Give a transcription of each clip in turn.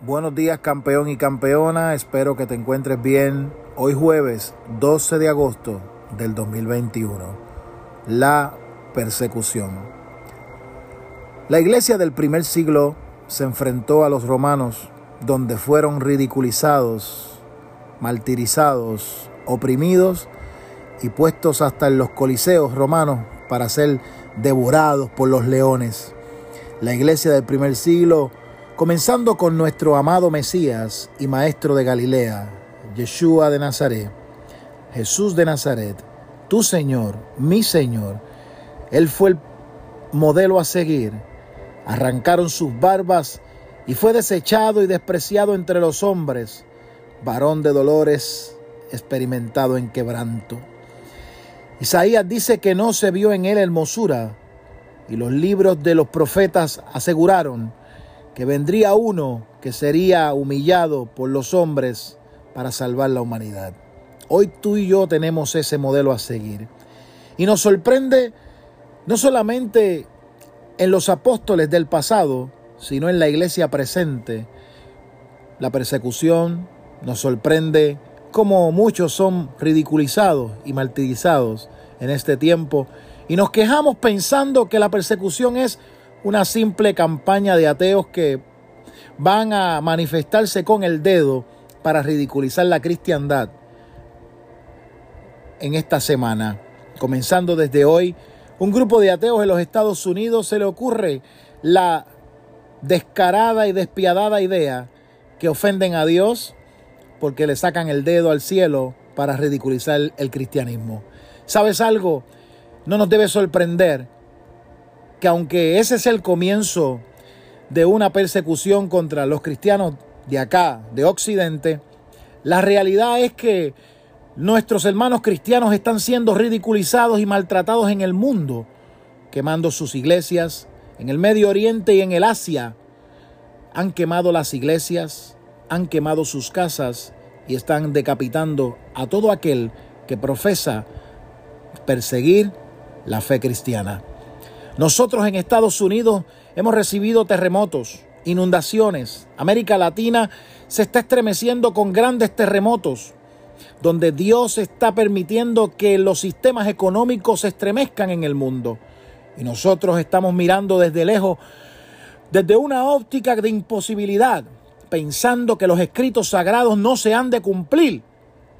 Buenos días campeón y campeona, espero que te encuentres bien. Hoy jueves 12 de agosto del 2021. La persecución. La iglesia del primer siglo se enfrentó a los romanos donde fueron ridiculizados, martirizados, oprimidos y puestos hasta en los coliseos romanos para ser devorados por los leones. La iglesia del primer siglo comenzando con nuestro amado Mesías y Maestro de Galilea, Yeshua de Nazaret, Jesús de Nazaret, tu Señor, mi Señor. Él fue el modelo a seguir. Arrancaron sus barbas y fue desechado y despreciado entre los hombres, varón de dolores, experimentado en quebranto. Isaías dice que no se vio en él hermosura, y los libros de los profetas aseguraron que vendría uno que sería humillado por los hombres para salvar la humanidad. Hoy tú y yo tenemos ese modelo a seguir. Y nos sorprende no solamente en los apóstoles del pasado, sino en la iglesia presente. La persecución nos sorprende cómo muchos son ridiculizados y martirizados en este tiempo y nos quejamos pensando que la persecución es una simple campaña de ateos que van a manifestarse con el dedo para ridiculizar la cristiandad en esta semana. Comenzando desde hoy, un grupo de ateos en los Estados Unidos se le ocurre la descarada y despiadada idea que ofenden a Dios porque le sacan el dedo al cielo para ridiculizar el cristianismo. ¿Sabes algo? No nos debe sorprender que aunque ese es el comienzo de una persecución contra los cristianos de acá, de Occidente, la realidad es que nuestros hermanos cristianos están siendo ridiculizados y maltratados en el mundo, quemando sus iglesias, en el Medio Oriente y en el Asia. Han quemado las iglesias, han quemado sus casas y están decapitando a todo aquel que profesa perseguir la fe cristiana. Nosotros en Estados Unidos hemos recibido terremotos, inundaciones. América Latina se está estremeciendo con grandes terremotos, donde Dios está permitiendo que los sistemas económicos se estremezcan en el mundo. Y nosotros estamos mirando desde lejos, desde una óptica de imposibilidad, pensando que los escritos sagrados no se han de cumplir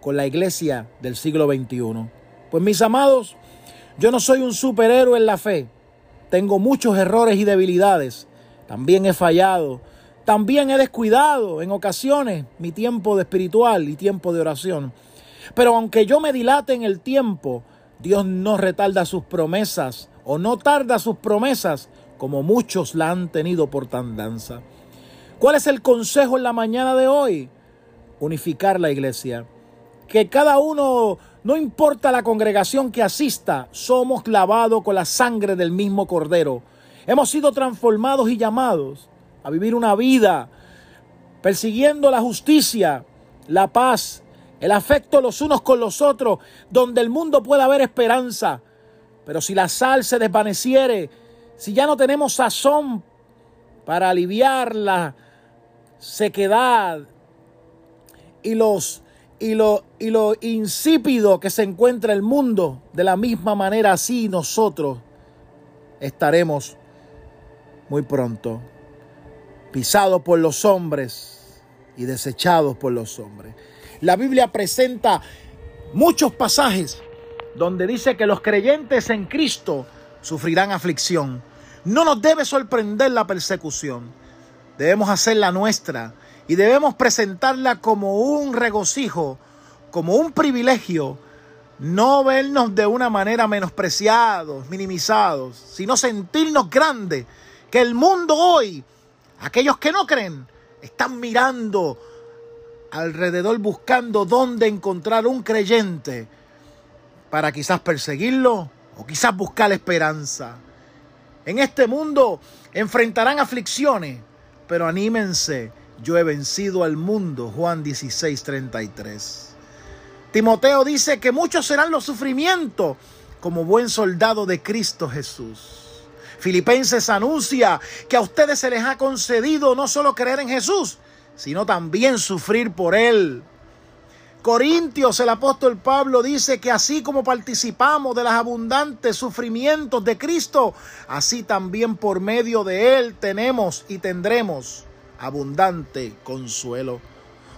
con la iglesia del siglo XXI. Pues mis amados, yo no soy un superhéroe en la fe. Tengo muchos errores y debilidades. También he fallado. También he descuidado en ocasiones mi tiempo de espiritual y tiempo de oración. Pero aunque yo me dilate en el tiempo, Dios no retarda sus promesas o no tarda sus promesas como muchos la han tenido por tandanza. ¿Cuál es el consejo en la mañana de hoy? Unificar la iglesia. Que cada uno no importa la congregación que asista, somos lavados con la sangre del mismo Cordero. Hemos sido transformados y llamados a vivir una vida persiguiendo la justicia, la paz, el afecto los unos con los otros, donde el mundo pueda haber esperanza. Pero si la sal se desvaneciere, si ya no tenemos sazón para aliviar la sequedad y los y lo, y lo insípido que se encuentra el mundo, de la misma manera así nosotros estaremos muy pronto pisados por los hombres y desechados por los hombres. La Biblia presenta muchos pasajes donde dice que los creyentes en Cristo sufrirán aflicción. No nos debe sorprender la persecución. Debemos hacer la nuestra y debemos presentarla como un regocijo, como un privilegio, no vernos de una manera menospreciados, minimizados, sino sentirnos grandes, que el mundo hoy, aquellos que no creen, están mirando alrededor buscando dónde encontrar un creyente para quizás perseguirlo o quizás buscar esperanza. En este mundo enfrentarán aflicciones, pero anímense yo he vencido al mundo. Juan 16, 33. Timoteo dice que muchos serán los sufrimientos como buen soldado de Cristo Jesús. Filipenses anuncia que a ustedes se les ha concedido no solo creer en Jesús, sino también sufrir por Él. Corintios, el apóstol Pablo dice que así como participamos de los abundantes sufrimientos de Cristo, así también por medio de Él tenemos y tendremos abundante consuelo.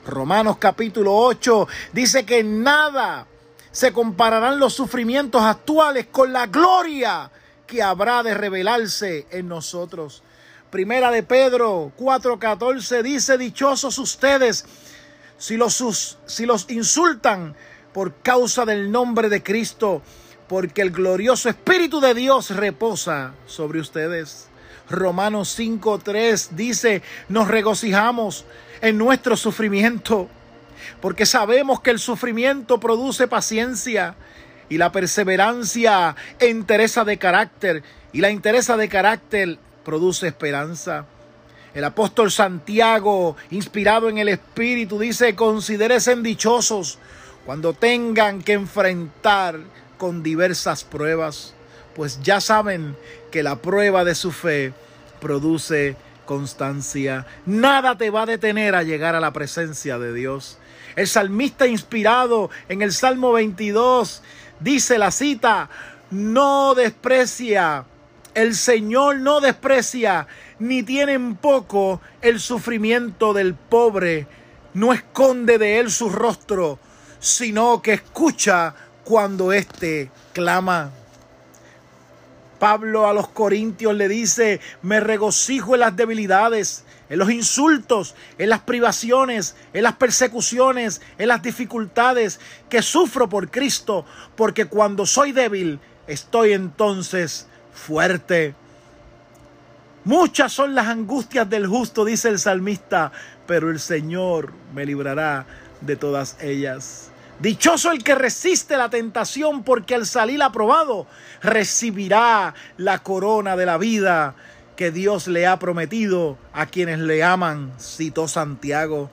Romanos capítulo 8 dice que nada se compararán los sufrimientos actuales con la gloria que habrá de revelarse en nosotros. Primera de Pedro 4:14 dice, dichosos ustedes si los, si los insultan por causa del nombre de Cristo, porque el glorioso Espíritu de Dios reposa sobre ustedes. Romanos 5:3 dice, nos regocijamos en nuestro sufrimiento porque sabemos que el sufrimiento produce paciencia y la perseverancia entereza de carácter y la interesa de carácter produce esperanza. El apóstol Santiago, inspirado en el Espíritu, dice, considérense dichosos cuando tengan que enfrentar con diversas pruebas, pues ya saben que la prueba de su fe produce constancia. Nada te va a detener a llegar a la presencia de Dios. El salmista inspirado en el Salmo 22 dice la cita, no desprecia, el Señor no desprecia, ni tiene en poco el sufrimiento del pobre, no esconde de él su rostro, sino que escucha cuando éste clama. Pablo a los Corintios le dice, me regocijo en las debilidades, en los insultos, en las privaciones, en las persecuciones, en las dificultades que sufro por Cristo, porque cuando soy débil, estoy entonces fuerte. Muchas son las angustias del justo, dice el salmista, pero el Señor me librará de todas ellas. Dichoso el que resiste la tentación, porque al salir aprobado recibirá la corona de la vida que Dios le ha prometido a quienes le aman, citó Santiago.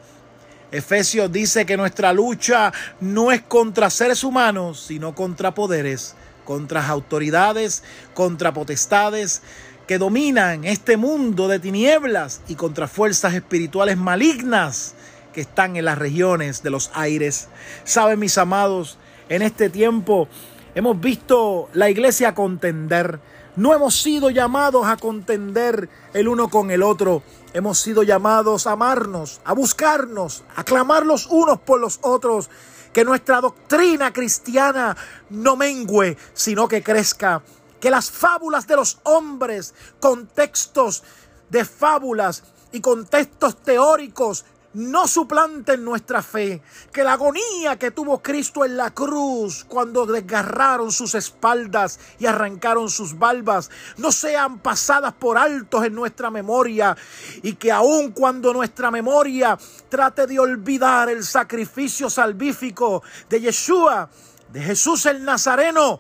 Efesios dice que nuestra lucha no es contra seres humanos, sino contra poderes, contra autoridades, contra potestades que dominan este mundo de tinieblas y contra fuerzas espirituales malignas que están en las regiones de los aires. Saben, mis amados, en este tiempo hemos visto la iglesia contender no hemos sido llamados a contender el uno con el otro. Hemos sido llamados a amarnos, a buscarnos, a clamar los unos por los otros. Que nuestra doctrina cristiana no mengüe, sino que crezca. Que las fábulas de los hombres, contextos de fábulas y contextos teóricos no suplanten nuestra fe, que la agonía que tuvo Cristo en la cruz cuando desgarraron sus espaldas y arrancaron sus barbas no sean pasadas por altos en nuestra memoria y que aun cuando nuestra memoria trate de olvidar el sacrificio salvífico de Yeshua, de Jesús el Nazareno,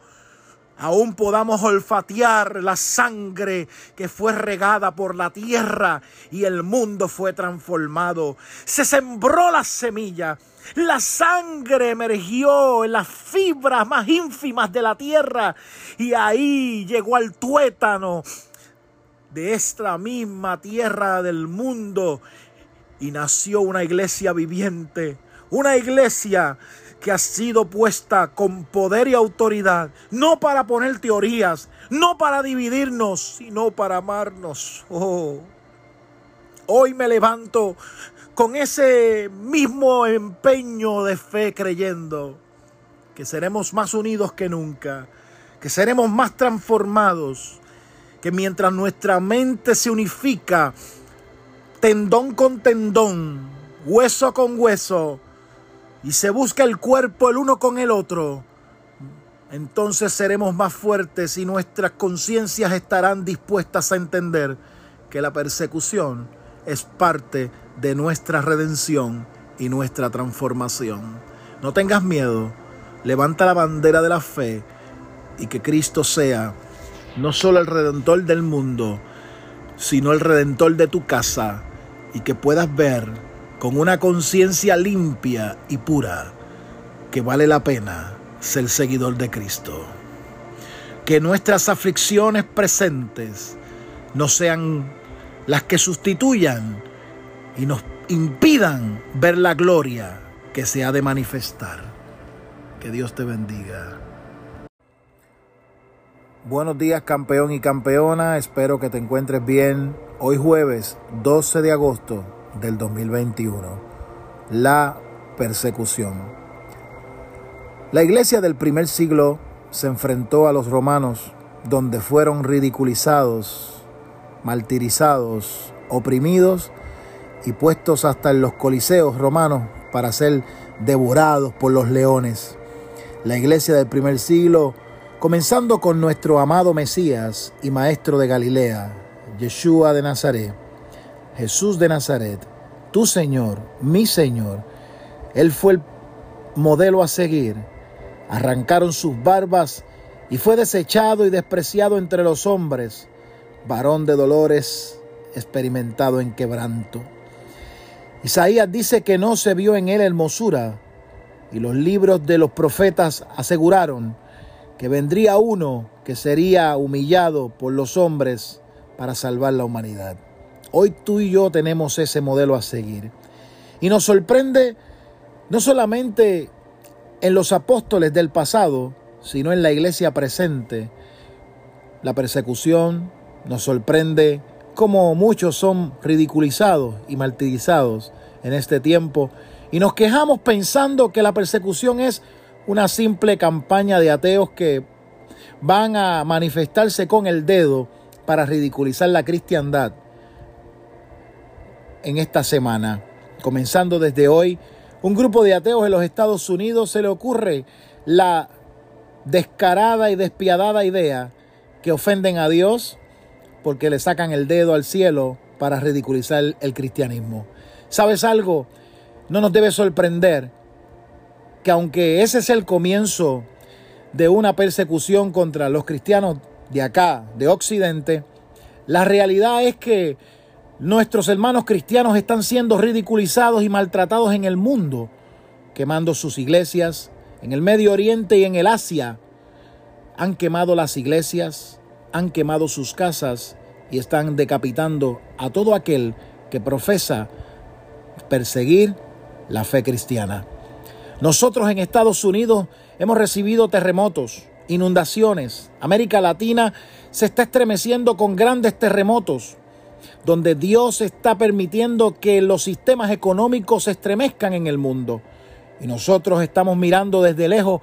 aún podamos olfatear la sangre que fue regada por la tierra y el mundo fue transformado. Se sembró la semilla. La sangre emergió en las fibras más ínfimas de la tierra y ahí llegó al tuétano de esta misma tierra del mundo y nació una iglesia viviente, una iglesia que ha sido puesta con poder y autoridad, no para poner teorías, no para dividirnos, sino para amarnos. Oh. Hoy me levanto con ese mismo empeño de fe creyendo que seremos más unidos que nunca, que seremos más transformados, que mientras nuestra mente se unifica, tendón con tendón, hueso con hueso, y se busca el cuerpo el uno con el otro, entonces seremos más fuertes y nuestras conciencias estarán dispuestas a entender que la persecución es parte de nuestra redención y nuestra transformación. No tengas miedo, levanta la bandera de la fe y que Cristo sea no solo el redentor del mundo, sino el redentor de tu casa y que puedas ver con una conciencia limpia y pura que vale la pena ser seguidor de Cristo. Que nuestras aflicciones presentes no sean las que sustituyan y nos impidan ver la gloria que se ha de manifestar. Que Dios te bendiga. Buenos días campeón y campeona, espero que te encuentres bien. Hoy jueves 12 de agosto del 2021. La persecución. La iglesia del primer siglo se enfrentó a los romanos donde fueron ridiculizados, martirizados, oprimidos y puestos hasta en los coliseos romanos para ser devorados por los leones. La iglesia del primer siglo, comenzando con nuestro amado Mesías y Maestro de Galilea, Yeshua de Nazaret, Jesús de Nazaret, tu Señor, mi Señor, Él fue el modelo a seguir. Arrancaron sus barbas y fue desechado y despreciado entre los hombres, varón de dolores, experimentado en quebranto. Isaías dice que no se vio en él hermosura, y los libros de los profetas aseguraron que vendría uno que sería humillado por los hombres para salvar la humanidad. Hoy tú y yo tenemos ese modelo a seguir. Y nos sorprende no solamente en los apóstoles del pasado, sino en la iglesia presente. La persecución nos sorprende como muchos son ridiculizados y martirizados en este tiempo y nos quejamos pensando que la persecución es una simple campaña de ateos que van a manifestarse con el dedo para ridiculizar la cristiandad en esta semana. Comenzando desde hoy, un grupo de ateos en los Estados Unidos se le ocurre la descarada y despiadada idea que ofenden a Dios porque le sacan el dedo al cielo para ridiculizar el cristianismo. ¿Sabes algo? No nos debe sorprender que aunque ese es el comienzo de una persecución contra los cristianos de acá, de Occidente, la realidad es que nuestros hermanos cristianos están siendo ridiculizados y maltratados en el mundo, quemando sus iglesias, en el Medio Oriente y en el Asia. Han quemado las iglesias, han quemado sus casas y están decapitando a todo aquel que profesa perseguir la fe cristiana. Nosotros en Estados Unidos hemos recibido terremotos, inundaciones. América Latina se está estremeciendo con grandes terremotos, donde Dios está permitiendo que los sistemas económicos se estremezcan en el mundo. Y nosotros estamos mirando desde lejos,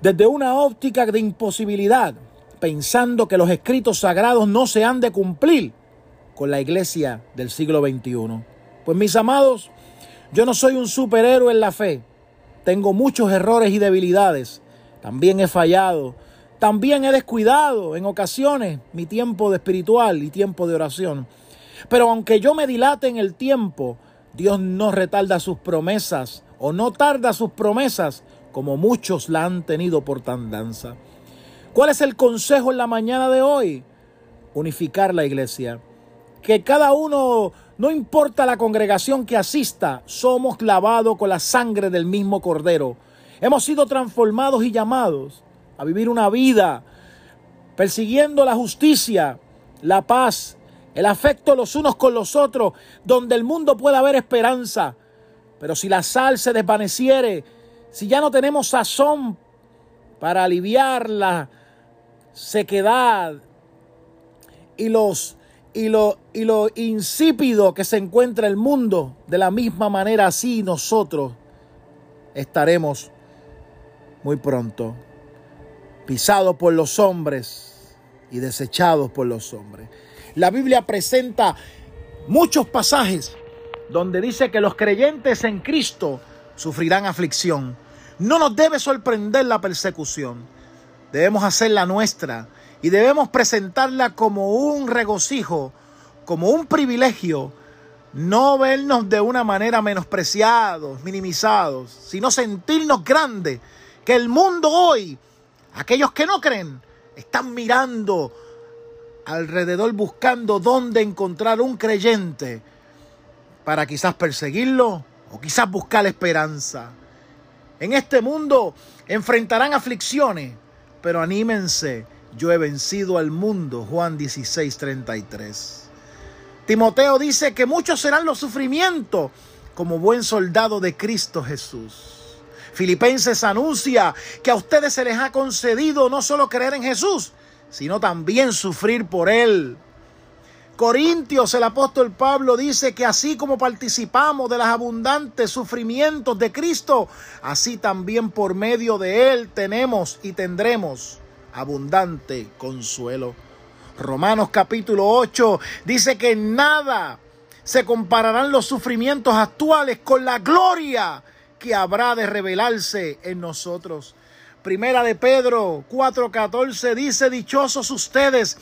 desde una óptica de imposibilidad, pensando que los escritos sagrados no se han de cumplir con la iglesia del siglo XXI. Pues mis amados, yo no soy un superhéroe en la fe. Tengo muchos errores y debilidades. También he fallado. También he descuidado en ocasiones mi tiempo de espiritual y tiempo de oración. Pero aunque yo me dilate en el tiempo, Dios no retarda sus promesas o no tarda sus promesas como muchos la han tenido por tandanza. ¿Cuál es el consejo en la mañana de hoy? Unificar la iglesia. Que cada uno, no importa la congregación que asista, somos lavados con la sangre del mismo Cordero. Hemos sido transformados y llamados a vivir una vida persiguiendo la justicia, la paz, el afecto los unos con los otros, donde el mundo pueda haber esperanza. Pero si la sal se desvaneciere, si ya no tenemos sazón para aliviar la, sequedad y los y lo, y lo insípido que se encuentra el mundo, de la misma manera así nosotros estaremos muy pronto pisados por los hombres y desechados por los hombres. La Biblia presenta muchos pasajes donde dice que los creyentes en Cristo sufrirán aflicción. No nos debe sorprender la persecución debemos hacerla nuestra y debemos presentarla como un regocijo, como un privilegio, no vernos de una manera menospreciados, minimizados, sino sentirnos grandes, que el mundo hoy, aquellos que no creen, están mirando alrededor buscando dónde encontrar un creyente para quizás perseguirlo o quizás buscar esperanza. En este mundo enfrentarán aflicciones, pero anímense, yo he vencido al mundo. Juan 16, 33. Timoteo dice que muchos serán los sufrimientos como buen soldado de Cristo Jesús. Filipenses anuncia que a ustedes se les ha concedido no solo creer en Jesús, sino también sufrir por Él. Corintios, el apóstol Pablo dice que así como participamos de los abundantes sufrimientos de Cristo, así también por medio de Él tenemos y tendremos abundante consuelo. Romanos capítulo 8 dice que nada se compararán los sufrimientos actuales con la gloria que habrá de revelarse en nosotros. Primera de Pedro 4:14 dice, dichosos ustedes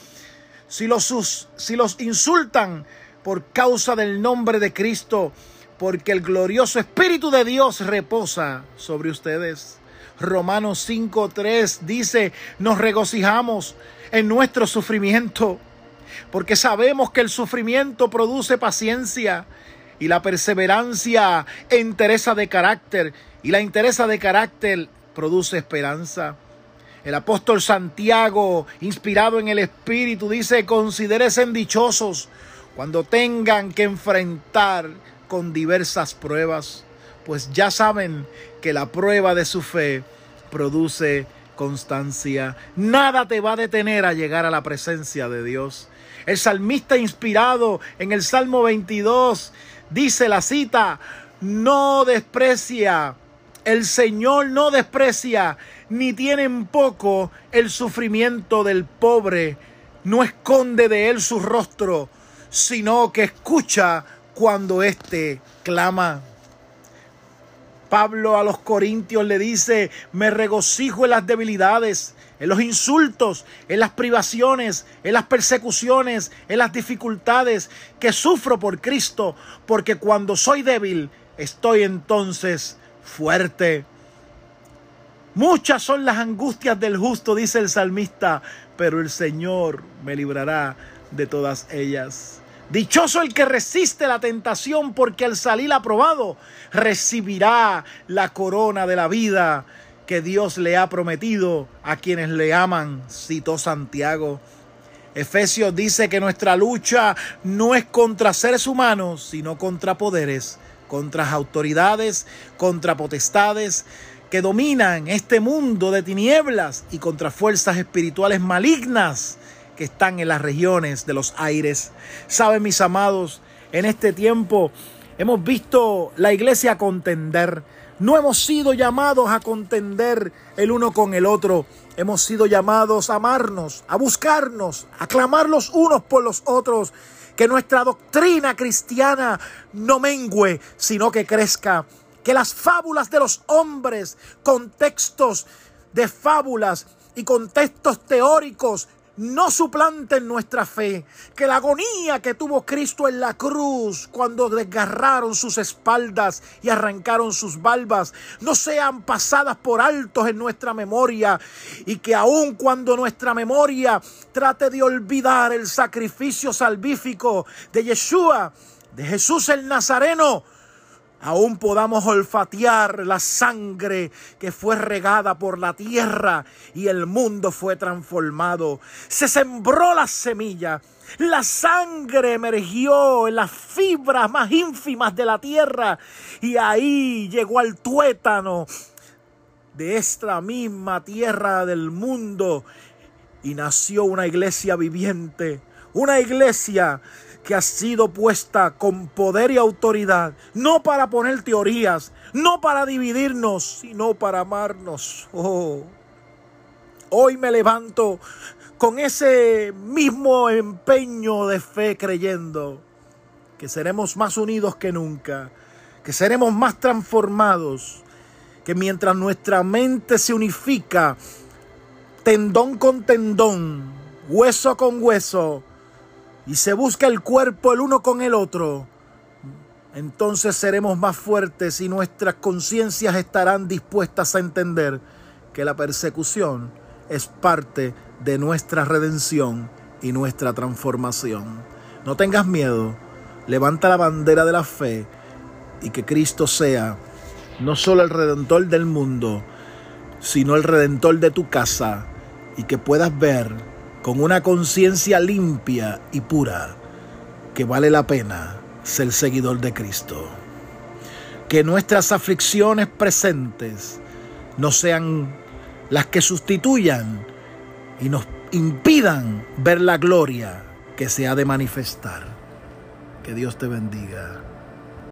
si los, si los insultan por causa del nombre de Cristo, porque el glorioso Espíritu de Dios reposa sobre ustedes. Romanos 5:3 dice, nos regocijamos en nuestro sufrimiento, porque sabemos que el sufrimiento produce paciencia y la perseverancia entereza de carácter y la interesa de carácter produce esperanza. El apóstol Santiago, inspirado en el Espíritu, dice, considérense dichosos cuando tengan que enfrentar con diversas pruebas, pues ya saben que la prueba de su fe produce constancia. Nada te va a detener a llegar a la presencia de Dios. El salmista inspirado en el Salmo 22 dice la cita, no desprecia, el Señor no desprecia ni tiene en poco el sufrimiento del pobre, no esconde de él su rostro, sino que escucha cuando éste clama. Pablo a los Corintios le dice, me regocijo en las debilidades, en los insultos, en las privaciones, en las persecuciones, en las dificultades que sufro por Cristo, porque cuando soy débil, estoy entonces fuerte. Muchas son las angustias del justo, dice el salmista, pero el Señor me librará de todas ellas. Dichoso el que resiste la tentación, porque al salir aprobado recibirá la corona de la vida que Dios le ha prometido a quienes le aman, citó Santiago. Efesios dice que nuestra lucha no es contra seres humanos, sino contra poderes, contra autoridades, contra potestades que dominan este mundo de tinieblas y contra fuerzas espirituales malignas que están en las regiones de los aires. Saben, mis amados, en este tiempo hemos visto la iglesia contender. No hemos sido llamados a contender el uno con el otro. Hemos sido llamados a amarnos, a buscarnos, a clamar los unos por los otros. Que nuestra doctrina cristiana no mengüe, sino que crezca. Que las fábulas de los hombres, contextos de fábulas y contextos teóricos no suplanten nuestra fe, que la agonía que tuvo Cristo en la cruz cuando desgarraron sus espaldas y arrancaron sus barbas no sean pasadas por altos en nuestra memoria y que aun cuando nuestra memoria trate de olvidar el sacrificio salvífico de Yeshua, de Jesús el Nazareno, aún podamos olfatear la sangre que fue regada por la tierra y el mundo fue transformado. Se sembró la semilla. La sangre emergió en las fibras más ínfimas de la tierra y ahí llegó al tuétano de esta misma tierra del mundo y nació una iglesia viviente, una iglesia que ha sido puesta con poder y autoridad, no para poner teorías, no para dividirnos, sino para amarnos. Oh. Hoy me levanto con ese mismo empeño de fe creyendo que seremos más unidos que nunca, que seremos más transformados, que mientras nuestra mente se unifica, tendón con tendón, hueso con hueso, y se busca el cuerpo el uno con el otro, entonces seremos más fuertes y nuestras conciencias estarán dispuestas a entender que la persecución es parte de nuestra redención y nuestra transformación. No tengas miedo, levanta la bandera de la fe y que Cristo sea no solo el redentor del mundo, sino el redentor de tu casa y que puedas ver con una conciencia limpia y pura que vale la pena ser seguidor de Cristo. Que nuestras aflicciones presentes no sean las que sustituyan y nos impidan ver la gloria que se ha de manifestar. Que Dios te bendiga.